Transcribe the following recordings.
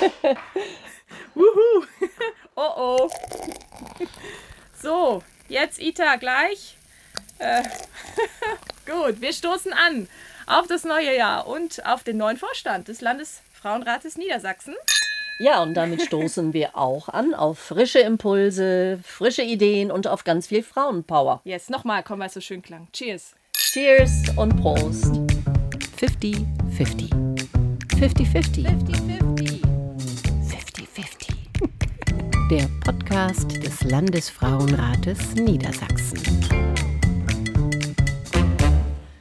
Wuhu. oh oh. So, jetzt Ita gleich. Äh, gut, wir stoßen an auf das neue Jahr und auf den neuen Vorstand des Landesfrauenrates Niedersachsen. Ja, und damit stoßen wir auch an auf frische Impulse, frische Ideen und auf ganz viel Frauenpower. Jetzt nochmal, komm, weil es so schön klang. Cheers. Cheers und Prost. 50-50. 50-50. 50-50. 50-50. Der Podcast des Landesfrauenrates Niedersachsen.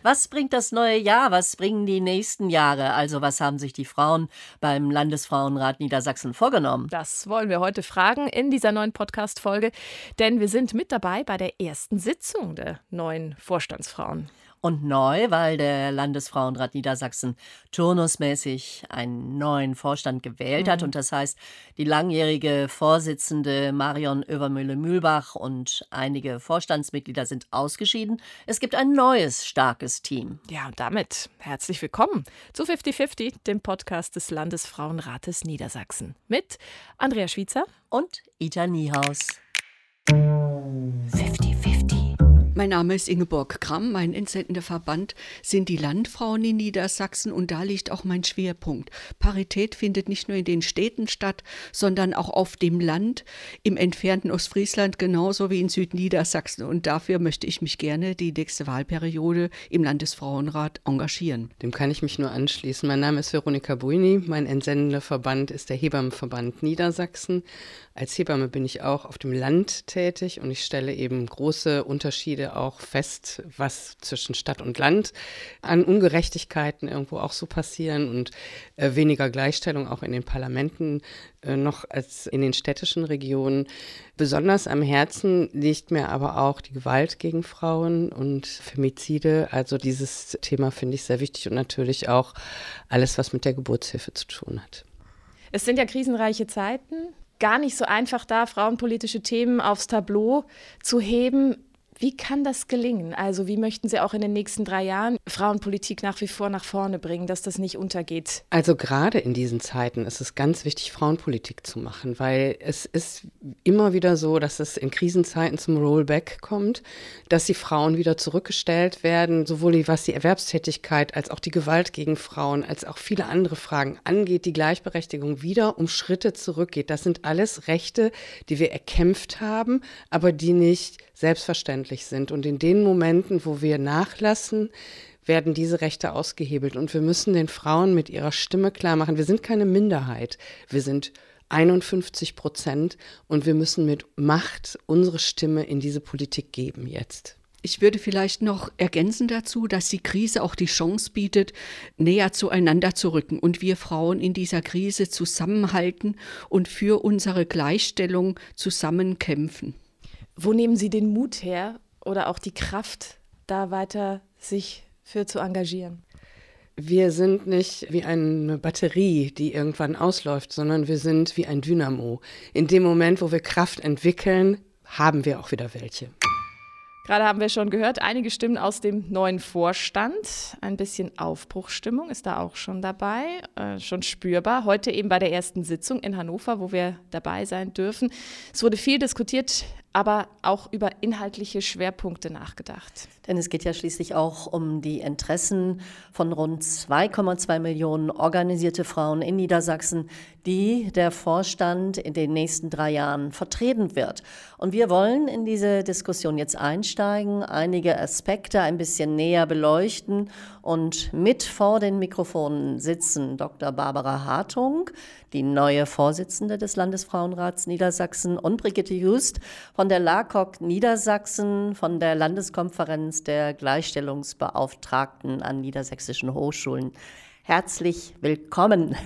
Was bringt das neue Jahr? Was bringen die nächsten Jahre? Also was haben sich die Frauen beim Landesfrauenrat Niedersachsen vorgenommen? Das wollen wir heute fragen in dieser neuen Podcast-Folge, denn wir sind mit dabei bei der ersten Sitzung der neuen Vorstandsfrauen und neu, weil der Landesfrauenrat Niedersachsen turnusmäßig einen neuen Vorstand gewählt mhm. hat. Und das heißt, die langjährige Vorsitzende Marion Oevermühle-Mühlbach und einige Vorstandsmitglieder sind ausgeschieden. Es gibt ein neues, starkes Team. Ja, und damit herzlich willkommen zu 5050, dem Podcast des Landesfrauenrates Niedersachsen. Mit Andrea Schwitzer und Ita Niehaus. 5050. Mein Name ist Ingeborg Kramm. Mein entsendender Verband sind die Landfrauen in Niedersachsen und da liegt auch mein Schwerpunkt. Parität findet nicht nur in den Städten statt, sondern auch auf dem Land, im entfernten Ostfriesland genauso wie in Südniedersachsen. Und dafür möchte ich mich gerne die nächste Wahlperiode im Landesfrauenrat engagieren. Dem kann ich mich nur anschließen. Mein Name ist Veronika Buini. Mein entsendender Verband ist der Hebammenverband Niedersachsen. Als Hebamme bin ich auch auf dem Land tätig und ich stelle eben große Unterschiede auch fest, was zwischen Stadt und Land an Ungerechtigkeiten irgendwo auch so passieren und äh, weniger Gleichstellung auch in den Parlamenten äh, noch als in den städtischen Regionen. Besonders am Herzen liegt mir aber auch die Gewalt gegen Frauen und Femizide. Also dieses Thema finde ich sehr wichtig und natürlich auch alles, was mit der Geburtshilfe zu tun hat. Es sind ja krisenreiche Zeiten gar nicht so einfach da, frauenpolitische Themen aufs Tableau zu heben. Wie kann das gelingen? Also wie möchten Sie auch in den nächsten drei Jahren Frauenpolitik nach wie vor nach vorne bringen, dass das nicht untergeht? Also gerade in diesen Zeiten ist es ganz wichtig, Frauenpolitik zu machen, weil es ist immer wieder so, dass es in Krisenzeiten zum Rollback kommt, dass die Frauen wieder zurückgestellt werden, sowohl was die Erwerbstätigkeit als auch die Gewalt gegen Frauen, als auch viele andere Fragen angeht, die Gleichberechtigung wieder um Schritte zurückgeht. Das sind alles Rechte, die wir erkämpft haben, aber die nicht selbstverständlich sind. Und in den Momenten, wo wir nachlassen, werden diese Rechte ausgehebelt. Und wir müssen den Frauen mit ihrer Stimme klar machen, wir sind keine Minderheit. Wir sind 51 Prozent und wir müssen mit Macht unsere Stimme in diese Politik geben jetzt. Ich würde vielleicht noch ergänzen dazu, dass die Krise auch die Chance bietet, näher zueinander zu rücken und wir Frauen in dieser Krise zusammenhalten und für unsere Gleichstellung zusammenkämpfen. Wo nehmen Sie den Mut her oder auch die Kraft, da weiter sich für zu engagieren? Wir sind nicht wie eine Batterie, die irgendwann ausläuft, sondern wir sind wie ein Dynamo. In dem Moment, wo wir Kraft entwickeln, haben wir auch wieder welche. Gerade haben wir schon gehört, einige Stimmen aus dem neuen Vorstand. Ein bisschen Aufbruchstimmung ist da auch schon dabei, äh, schon spürbar. Heute eben bei der ersten Sitzung in Hannover, wo wir dabei sein dürfen. Es wurde viel diskutiert aber auch über inhaltliche Schwerpunkte nachgedacht. Denn es geht ja schließlich auch um die Interessen von rund 2,2 Millionen organisierte Frauen in Niedersachsen, die der Vorstand in den nächsten drei Jahren vertreten wird. Und wir wollen in diese Diskussion jetzt einsteigen, einige Aspekte ein bisschen näher beleuchten und mit vor den Mikrofonen sitzen Dr. Barbara Hartung, die neue Vorsitzende des Landesfrauenrats Niedersachsen und Brigitte Just von der LAKOK Niedersachsen, von der Landeskonferenz der Gleichstellungsbeauftragten an niedersächsischen Hochschulen. Herzlich willkommen.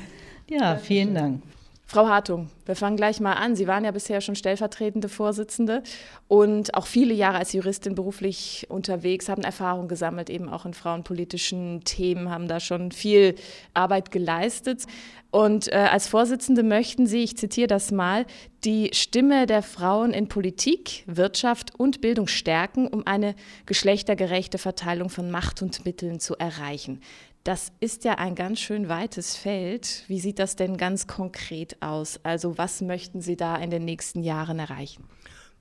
Ja, vielen Dank. Frau Hartung, wir fangen gleich mal an. Sie waren ja bisher schon stellvertretende Vorsitzende und auch viele Jahre als Juristin beruflich unterwegs, haben Erfahrung gesammelt, eben auch in frauenpolitischen Themen, haben da schon viel Arbeit geleistet. Und äh, als Vorsitzende möchten Sie, ich zitiere das mal, die Stimme der Frauen in Politik, Wirtschaft und Bildung stärken, um eine geschlechtergerechte Verteilung von Macht und Mitteln zu erreichen. Das ist ja ein ganz schön weites Feld. Wie sieht das denn ganz konkret aus? Also was möchten Sie da in den nächsten Jahren erreichen?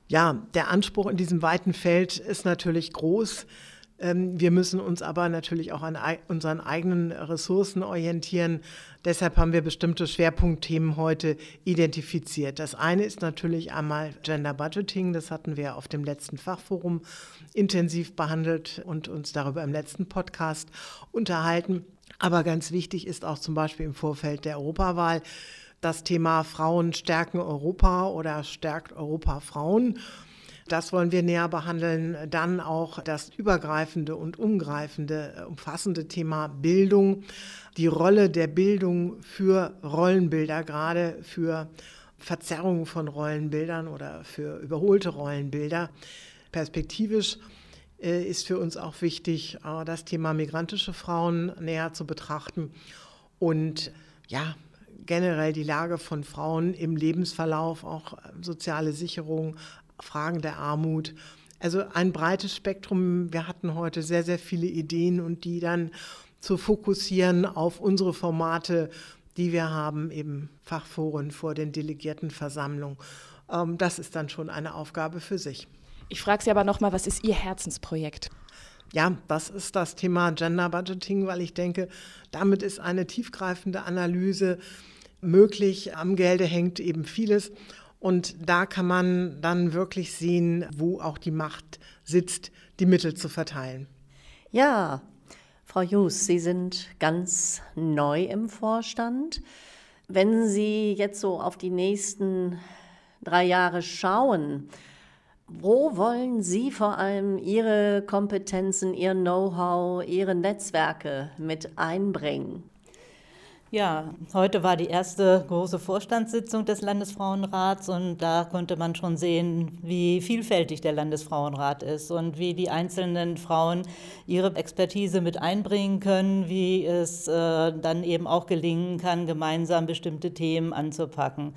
Ja, der Anspruch in diesem weiten Feld ist natürlich groß. Ähm, wir müssen uns aber natürlich auch an unseren eigenen Ressourcen orientieren. Deshalb haben wir bestimmte Schwerpunktthemen heute identifiziert. Das eine ist natürlich einmal Gender Budgeting. Das hatten wir auf dem letzten Fachforum intensiv behandelt und uns darüber im letzten Podcast unterhalten. Aber ganz wichtig ist auch zum Beispiel im Vorfeld der Europawahl das Thema Frauen stärken Europa oder stärkt Europa Frauen. Das wollen wir näher behandeln. Dann auch das übergreifende und umgreifende, äh, umfassende Thema Bildung, die Rolle der Bildung für Rollenbilder, gerade für Verzerrungen von Rollenbildern oder für überholte Rollenbilder. Perspektivisch äh, ist für uns auch wichtig, äh, das Thema migrantische Frauen näher zu betrachten und ja, generell die Lage von Frauen im Lebensverlauf, auch soziale Sicherung, Fragen der Armut. Also ein breites Spektrum. Wir hatten heute sehr, sehr viele Ideen und die dann zu fokussieren auf unsere Formate, die wir haben, eben Fachforen vor den Delegiertenversammlungen. Ähm, das ist dann schon eine Aufgabe für sich. Ich frage Sie aber nochmal, was ist Ihr Herzensprojekt? Ja, das ist das Thema Gender Budgeting, weil ich denke, damit ist eine tiefgreifende Analyse möglich. Am Gelde hängt eben vieles. Und da kann man dann wirklich sehen, wo auch die Macht sitzt, die Mittel zu verteilen. Ja, Frau Jus, Sie sind ganz neu im Vorstand. Wenn Sie jetzt so auf die nächsten drei Jahre schauen, wo wollen Sie vor allem Ihre Kompetenzen, Ihr Know-how, Ihre Netzwerke mit einbringen? Ja, heute war die erste große Vorstandssitzung des Landesfrauenrats und da konnte man schon sehen, wie vielfältig der Landesfrauenrat ist und wie die einzelnen Frauen ihre Expertise mit einbringen können, wie es äh, dann eben auch gelingen kann, gemeinsam bestimmte Themen anzupacken.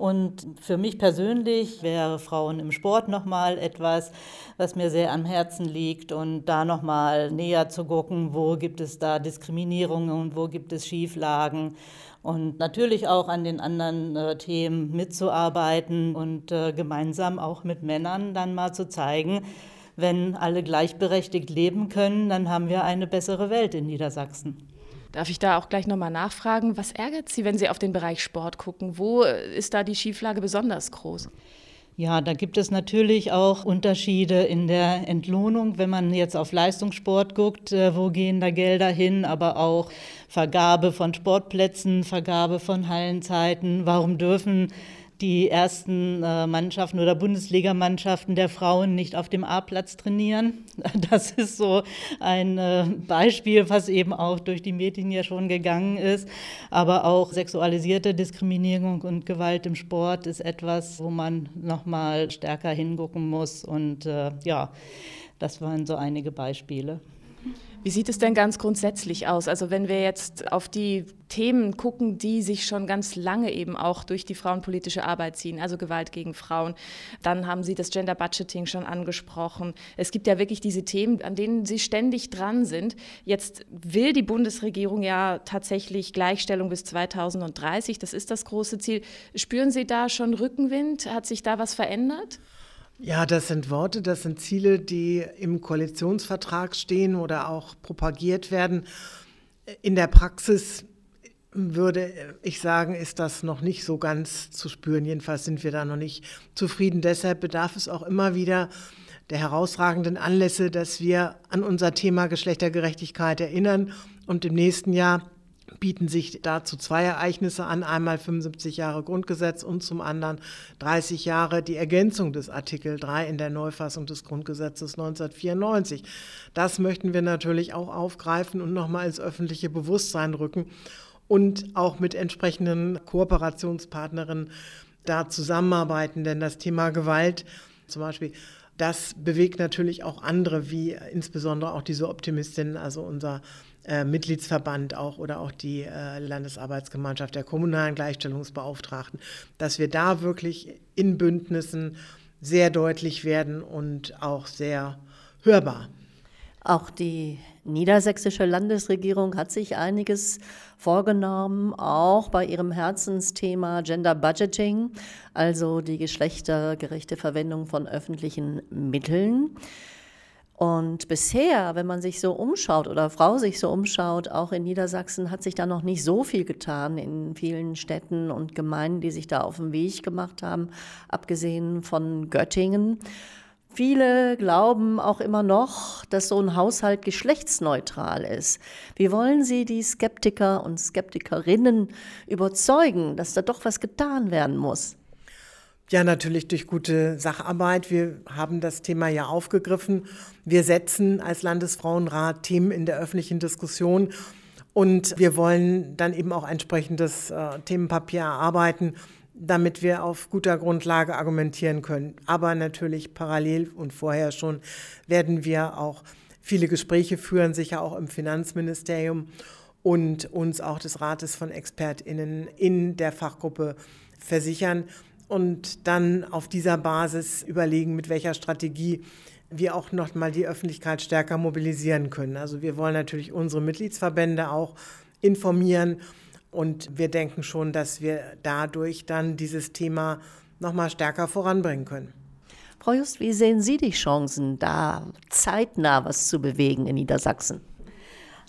Und für mich persönlich wäre Frauen im Sport nochmal etwas, was mir sehr am Herzen liegt und da nochmal näher zu gucken, wo gibt es da Diskriminierungen und wo gibt es Schieflagen und natürlich auch an den anderen äh, Themen mitzuarbeiten und äh, gemeinsam auch mit Männern dann mal zu zeigen, wenn alle gleichberechtigt leben können, dann haben wir eine bessere Welt in Niedersachsen. Darf ich da auch gleich nochmal nachfragen, was ärgert Sie, wenn Sie auf den Bereich Sport gucken? Wo ist da die Schieflage besonders groß? Ja, da gibt es natürlich auch Unterschiede in der Entlohnung, wenn man jetzt auf Leistungssport guckt, äh, wo gehen da Gelder hin, aber auch Vergabe von Sportplätzen, Vergabe von Hallenzeiten. Warum dürfen die ersten äh, Mannschaften oder Bundesligamannschaften der Frauen nicht auf dem A-Platz trainieren. Das ist so ein äh, Beispiel, was eben auch durch die Medien ja schon gegangen ist. Aber auch sexualisierte Diskriminierung und Gewalt im Sport ist etwas, wo man noch mal stärker hingucken muss. Und äh, ja, das waren so einige Beispiele. Wie sieht es denn ganz grundsätzlich aus? Also wenn wir jetzt auf die Themen gucken, die sich schon ganz lange eben auch durch die frauenpolitische Arbeit ziehen, also Gewalt gegen Frauen, dann haben Sie das Gender Budgeting schon angesprochen. Es gibt ja wirklich diese Themen, an denen Sie ständig dran sind. Jetzt will die Bundesregierung ja tatsächlich Gleichstellung bis 2030. Das ist das große Ziel. Spüren Sie da schon Rückenwind? Hat sich da was verändert? Ja, das sind Worte, das sind Ziele, die im Koalitionsvertrag stehen oder auch propagiert werden. In der Praxis würde ich sagen, ist das noch nicht so ganz zu spüren. Jedenfalls sind wir da noch nicht zufrieden. Deshalb bedarf es auch immer wieder der herausragenden Anlässe, dass wir an unser Thema Geschlechtergerechtigkeit erinnern und im nächsten Jahr bieten sich dazu zwei Ereignisse an. Einmal 75 Jahre Grundgesetz und zum anderen 30 Jahre die Ergänzung des Artikel 3 in der Neufassung des Grundgesetzes 1994. Das möchten wir natürlich auch aufgreifen und nochmal ins öffentliche Bewusstsein rücken und auch mit entsprechenden Kooperationspartnerinnen da zusammenarbeiten. Denn das Thema Gewalt zum Beispiel das bewegt natürlich auch andere, wie insbesondere auch diese Optimistinnen, also unser äh, Mitgliedsverband auch oder auch die äh, Landesarbeitsgemeinschaft der kommunalen Gleichstellungsbeauftragten, dass wir da wirklich in Bündnissen sehr deutlich werden und auch sehr hörbar. Auch die niedersächsische Landesregierung hat sich einiges vorgenommen, auch bei ihrem Herzensthema Gender Budgeting, also die geschlechtergerechte Verwendung von öffentlichen Mitteln. Und bisher, wenn man sich so umschaut oder Frau sich so umschaut, auch in Niedersachsen hat sich da noch nicht so viel getan in vielen Städten und Gemeinden, die sich da auf den Weg gemacht haben, abgesehen von Göttingen. Viele glauben auch immer noch, dass so ein Haushalt geschlechtsneutral ist. Wie wollen Sie die Skeptiker und Skeptikerinnen überzeugen, dass da doch was getan werden muss? Ja, natürlich durch gute Sacharbeit. Wir haben das Thema ja aufgegriffen. Wir setzen als Landesfrauenrat Themen in der öffentlichen Diskussion und wir wollen dann eben auch entsprechendes äh, Themenpapier erarbeiten, damit wir auf guter Grundlage argumentieren können. Aber natürlich parallel und vorher schon werden wir auch viele Gespräche führen, sicher auch im Finanzministerium und uns auch des Rates von ExpertInnen in der Fachgruppe versichern und dann auf dieser Basis überlegen, mit welcher Strategie wir auch noch mal die Öffentlichkeit stärker mobilisieren können. Also wir wollen natürlich unsere Mitgliedsverbände auch informieren und wir denken schon, dass wir dadurch dann dieses Thema noch mal stärker voranbringen können. Frau Just, wie sehen Sie die Chancen, da zeitnah was zu bewegen in Niedersachsen?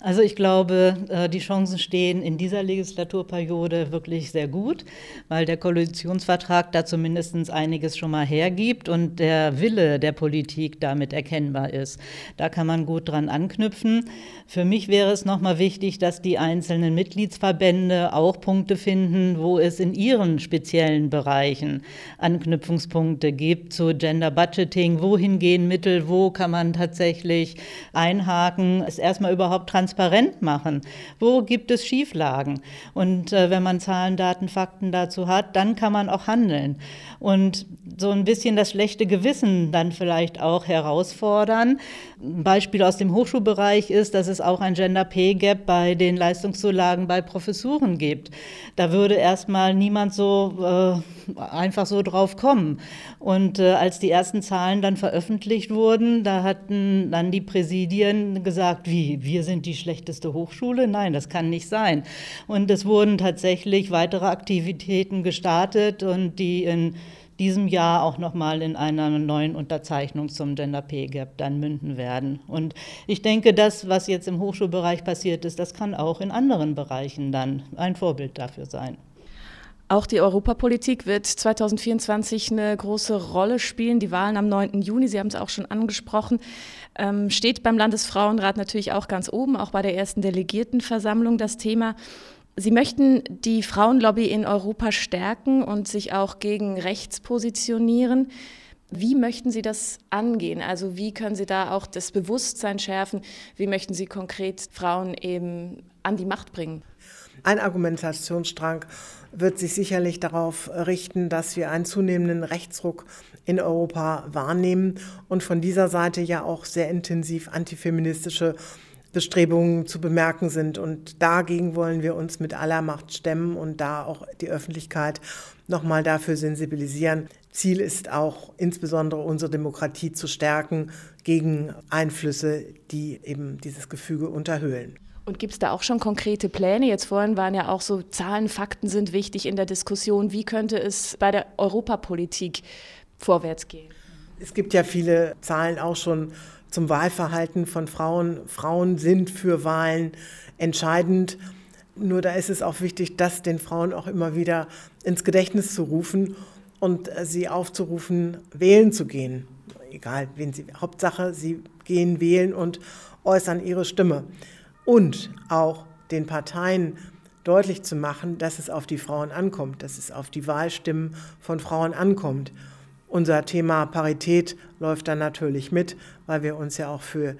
Also ich glaube, äh, die Chancen stehen in dieser Legislaturperiode wirklich sehr gut, weil der Koalitionsvertrag da zumindest einiges schon mal hergibt und der Wille der Politik damit erkennbar ist. Da kann man gut dran anknüpfen. Für mich wäre es nochmal wichtig, dass die einzelnen Mitgliedsverbände auch Punkte finden, wo es in ihren speziellen Bereichen Anknüpfungspunkte gibt zu Gender Budgeting. Wohin gehen Mittel? Wo kann man tatsächlich einhaken? Es erstmal überhaupt transparent transparent machen. Wo gibt es Schieflagen? Und äh, wenn man Zahlen, Daten, Fakten dazu hat, dann kann man auch handeln. Und so ein bisschen das schlechte Gewissen dann vielleicht auch herausfordern. Ein Beispiel aus dem Hochschulbereich ist, dass es auch ein Gender Pay Gap bei den Leistungszulagen bei Professuren gibt. Da würde erstmal niemand so äh, einfach so drauf kommen. Und äh, als die ersten Zahlen dann veröffentlicht wurden, da hatten dann die Präsidien gesagt, wie, wir sind die schlechteste Hochschule? Nein, das kann nicht sein. Und es wurden tatsächlich weitere Aktivitäten gestartet und die in diesem Jahr auch nochmal in einer neuen Unterzeichnung zum Gender Pay Gap dann münden werden. Und ich denke, das, was jetzt im Hochschulbereich passiert ist, das kann auch in anderen Bereichen dann ein Vorbild dafür sein. Auch die Europapolitik wird 2024 eine große Rolle spielen. Die Wahlen am 9. Juni, Sie haben es auch schon angesprochen, ähm, steht beim Landesfrauenrat natürlich auch ganz oben, auch bei der ersten Delegiertenversammlung das Thema. Sie möchten die Frauenlobby in Europa stärken und sich auch gegen rechts positionieren. Wie möchten Sie das angehen? Also wie können Sie da auch das Bewusstsein schärfen? Wie möchten Sie konkret Frauen eben an die Macht bringen? Ein Argumentationsstrang wird sich sicherlich darauf richten, dass wir einen zunehmenden Rechtsruck in Europa wahrnehmen und von dieser Seite ja auch sehr intensiv antifeministische Bestrebungen zu bemerken sind. Und dagegen wollen wir uns mit aller Macht stemmen und da auch die Öffentlichkeit nochmal dafür sensibilisieren. Ziel ist auch insbesondere unsere Demokratie zu stärken gegen Einflüsse, die eben dieses Gefüge unterhöhlen. Und gibt es da auch schon konkrete Pläne? Jetzt vorhin waren ja auch so Zahlen, Fakten sind wichtig in der Diskussion. Wie könnte es bei der Europapolitik vorwärts gehen? Es gibt ja viele Zahlen auch schon zum Wahlverhalten von Frauen. Frauen sind für Wahlen entscheidend. Nur da ist es auch wichtig, das den Frauen auch immer wieder ins Gedächtnis zu rufen und sie aufzurufen, wählen zu gehen. Egal, wen sie. Hauptsache, sie gehen wählen und äußern ihre Stimme und auch den Parteien deutlich zu machen, dass es auf die Frauen ankommt, dass es auf die Wahlstimmen von Frauen ankommt. Unser Thema Parität läuft dann natürlich mit, weil wir uns ja auch für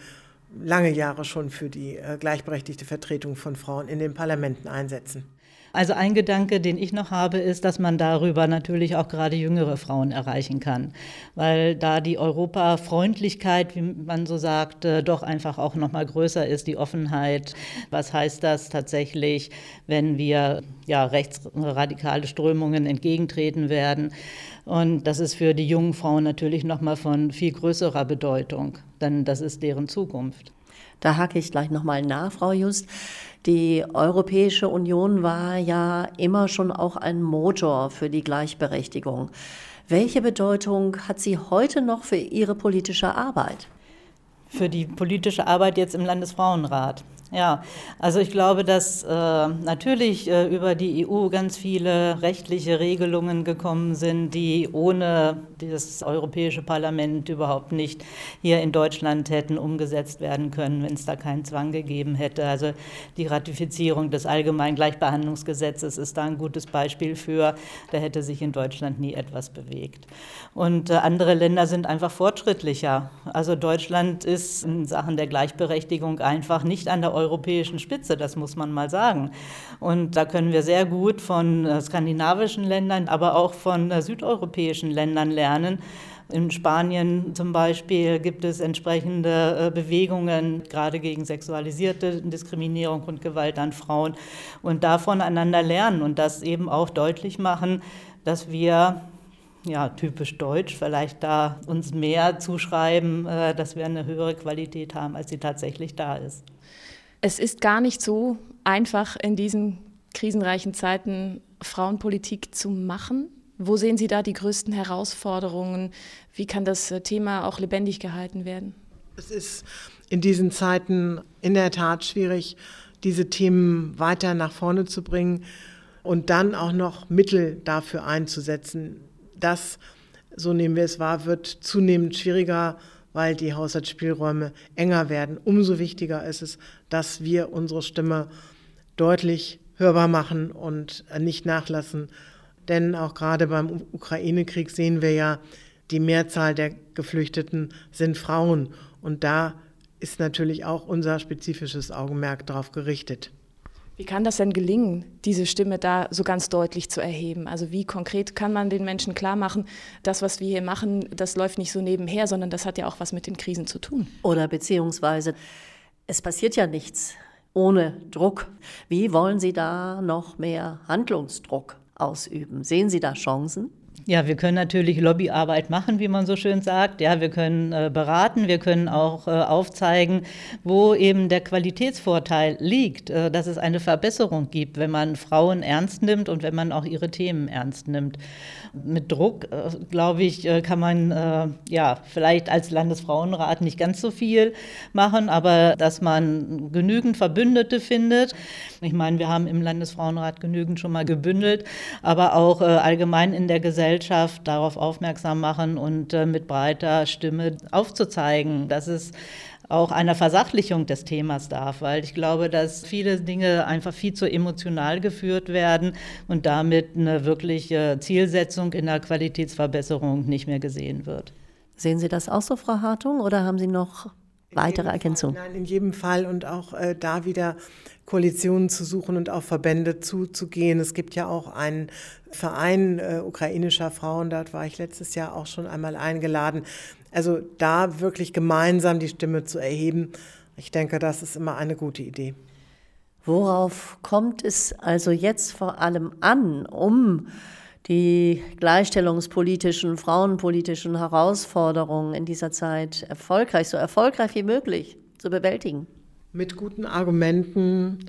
lange Jahre schon für die äh, gleichberechtigte Vertretung von Frauen in den Parlamenten einsetzen. Also ein Gedanke, den ich noch habe, ist, dass man darüber natürlich auch gerade jüngere Frauen erreichen kann, weil da die Europafreundlichkeit, wie man so sagt, doch einfach auch noch mal größer ist, die Offenheit. Was heißt das tatsächlich, wenn wir ja rechtsradikale Strömungen entgegentreten werden? Und das ist für die jungen Frauen natürlich noch mal von viel größerer Bedeutung, denn das ist deren Zukunft. Da hake ich gleich nochmal nach, Frau Just. Die Europäische Union war ja immer schon auch ein Motor für die Gleichberechtigung. Welche Bedeutung hat sie heute noch für Ihre politische Arbeit? Für die politische Arbeit jetzt im Landesfrauenrat. Ja, also ich glaube, dass äh, natürlich äh, über die EU ganz viele rechtliche Regelungen gekommen sind, die ohne das Europäische Parlament überhaupt nicht hier in Deutschland hätten umgesetzt werden können, wenn es da keinen Zwang gegeben hätte. Also die Ratifizierung des Allgemeinen Gleichbehandlungsgesetzes ist da ein gutes Beispiel für. Da hätte sich in Deutschland nie etwas bewegt. Und äh, andere Länder sind einfach fortschrittlicher. Also Deutschland ist in Sachen der Gleichberechtigung einfach nicht an der europäischen Spitze, das muss man mal sagen. Und da können wir sehr gut von äh, skandinavischen Ländern, aber auch von äh, südeuropäischen Ländern lernen. In Spanien zum Beispiel gibt es entsprechende äh, Bewegungen, gerade gegen sexualisierte Diskriminierung und Gewalt an Frauen, und da voneinander lernen und das eben auch deutlich machen, dass wir ja, typisch deutsch, vielleicht da uns mehr zuschreiben, dass wir eine höhere Qualität haben, als sie tatsächlich da ist es ist gar nicht so einfach in diesen krisenreichen Zeiten Frauenpolitik zu machen. Wo sehen Sie da die größten Herausforderungen? Wie kann das äh, Thema auch lebendig gehalten werden? Es ist in diesen Zeiten in der Tat schwierig, diese Themen weiter nach vorne zu bringen und dann auch noch Mittel dafür einzusetzen. Das, so nehmen wir es wahr, wird zunehmend schwieriger weil die Haushaltsspielräume enger werden. Umso wichtiger ist es, dass wir unsere Stimme deutlich hörbar machen und nicht nachlassen. Denn auch gerade beim Ukraine-Krieg sehen wir ja, die Mehrzahl der Geflüchteten sind Frauen. Und da ist natürlich auch unser spezifisches Augenmerk darauf gerichtet. Wie kann das denn gelingen, diese Stimme da so ganz deutlich zu erheben? Also wie konkret kann man den Menschen klar machen, das, was wir hier machen, das läuft nicht so nebenher, sondern das hat ja auch was mit den Krisen zu tun? Oder beziehungsweise, es passiert ja nichts ohne Druck. Wie wollen Sie da noch mehr Handlungsdruck ausüben? Sehen Sie da Chancen? Ja, wir können natürlich Lobbyarbeit machen, wie man so schön sagt. Ja, wir können äh, beraten, wir können auch äh, aufzeigen, wo eben der Qualitätsvorteil liegt, äh, dass es eine Verbesserung gibt, wenn man Frauen ernst nimmt und wenn man auch ihre Themen ernst nimmt. Mit Druck, äh, glaube ich, äh, kann man äh, ja vielleicht als Landesfrauenrat nicht ganz so viel machen, aber dass man genügend Verbündete findet. Ich meine, wir haben im Landesfrauenrat genügend schon mal gebündelt, aber auch allgemein in der Gesellschaft Gesellschaft darauf aufmerksam machen und äh, mit breiter Stimme aufzuzeigen, dass es auch einer Versachlichung des Themas darf, weil ich glaube, dass viele Dinge einfach viel zu emotional geführt werden und damit eine wirkliche Zielsetzung in der Qualitätsverbesserung nicht mehr gesehen wird. Sehen Sie das auch so, Frau Hartung, oder haben Sie noch weitere Ergänzungen? Nein, in jedem Fall und auch äh, da wieder Koalitionen zu suchen und auf Verbände zuzugehen. Es gibt ja auch einen Verein äh, ukrainischer Frauen, dort war ich letztes Jahr auch schon einmal eingeladen. Also da wirklich gemeinsam die Stimme zu erheben, ich denke, das ist immer eine gute Idee. Worauf kommt es also jetzt vor allem an, um die gleichstellungspolitischen, frauenpolitischen Herausforderungen in dieser Zeit erfolgreich, so erfolgreich wie möglich zu bewältigen? Mit guten Argumenten,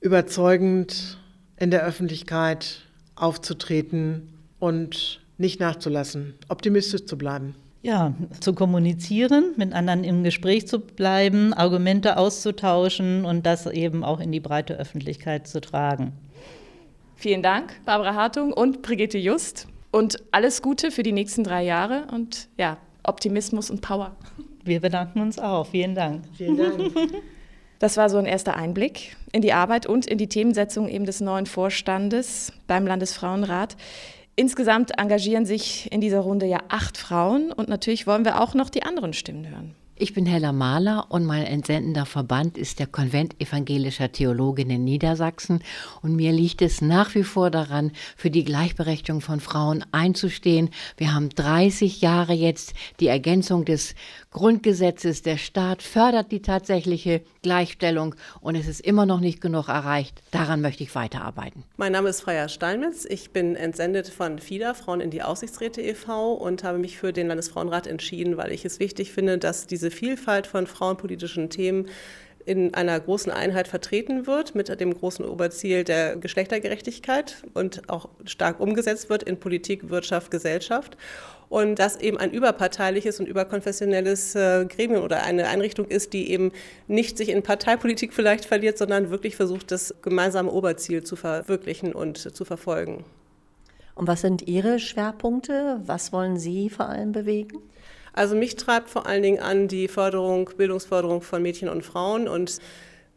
überzeugend in der Öffentlichkeit aufzutreten und nicht nachzulassen, optimistisch zu bleiben. Ja, zu kommunizieren, mit anderen im Gespräch zu bleiben, Argumente auszutauschen und das eben auch in die breite Öffentlichkeit zu tragen. Vielen Dank, Barbara Hartung und Brigitte Just. Und alles Gute für die nächsten drei Jahre und ja, Optimismus und Power. Wir bedanken uns auch. Vielen Dank. Vielen Dank. Das war so ein erster Einblick in die Arbeit und in die Themensetzung eben des neuen Vorstandes beim Landesfrauenrat. Insgesamt engagieren sich in dieser Runde ja acht Frauen und natürlich wollen wir auch noch die anderen Stimmen hören. Ich bin Hella Mahler und mein entsendender Verband ist der Konvent evangelischer Theologinnen in Niedersachsen. Und mir liegt es nach wie vor daran, für die Gleichberechtigung von Frauen einzustehen. Wir haben 30 Jahre jetzt die Ergänzung des Grundgesetzes. Der Staat fördert die tatsächliche Gleichstellung und es ist immer noch nicht genug erreicht. Daran möchte ich weiterarbeiten. Mein Name ist Freya Steinmetz. Ich bin entsendet von FIDA, Frauen in die Aussichtsräte e.V. und habe mich für den Landesfrauenrat entschieden, weil ich es wichtig finde, dass diese Vielfalt von frauenpolitischen Themen in einer großen Einheit vertreten wird mit dem großen Oberziel der Geschlechtergerechtigkeit und auch stark umgesetzt wird in Politik, Wirtschaft, Gesellschaft und das eben ein überparteiliches und überkonfessionelles äh, Gremium oder eine Einrichtung ist, die eben nicht sich in Parteipolitik vielleicht verliert, sondern wirklich versucht, das gemeinsame Oberziel zu verwirklichen und zu verfolgen. Und was sind Ihre Schwerpunkte? Was wollen Sie vor allem bewegen? Also mich treibt vor allen Dingen an die Förderung, Bildungsförderung von Mädchen und Frauen und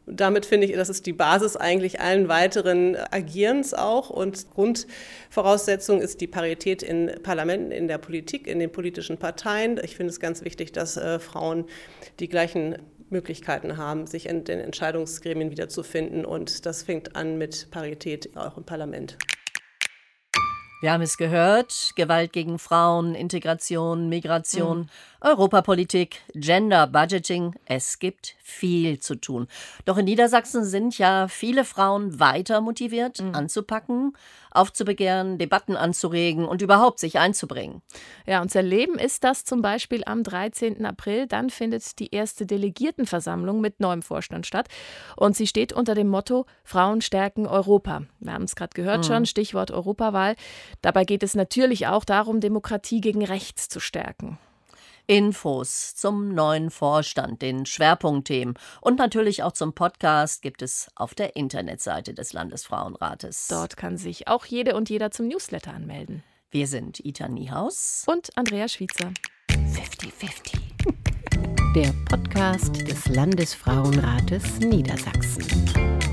damit finde ich, das ist die Basis eigentlich allen weiteren Agierens auch. Und Grundvoraussetzung ist die Parität in Parlamenten, in der Politik, in den politischen Parteien. Ich finde es ganz wichtig, dass äh, Frauen die gleichen Möglichkeiten haben, sich in den Entscheidungsgremien wiederzufinden. Und das fängt an mit Parität auch im Parlament. Wir haben es gehört, Gewalt gegen Frauen, Integration, Migration, mhm. Europapolitik, Gender Budgeting, es gibt viel zu tun. Doch in Niedersachsen sind ja viele Frauen weiter motiviert, mhm. anzupacken, aufzubegehren, Debatten anzuregen und überhaupt sich einzubringen. Ja, und zu erleben ist das zum Beispiel am 13. April. Dann findet die erste Delegiertenversammlung mit neuem Vorstand statt. Und sie steht unter dem Motto Frauen stärken Europa. Wir haben es gerade gehört mhm. schon, Stichwort Europawahl. Dabei geht es natürlich auch darum, Demokratie gegen Rechts zu stärken. Infos zum neuen Vorstand, den Schwerpunktthemen und natürlich auch zum Podcast gibt es auf der Internetseite des Landesfrauenrates. Dort kann sich auch jede und jeder zum Newsletter anmelden. Wir sind Ita Niehaus und Andrea Schwitzer. 50-50. Der Podcast des Landesfrauenrates Niedersachsen.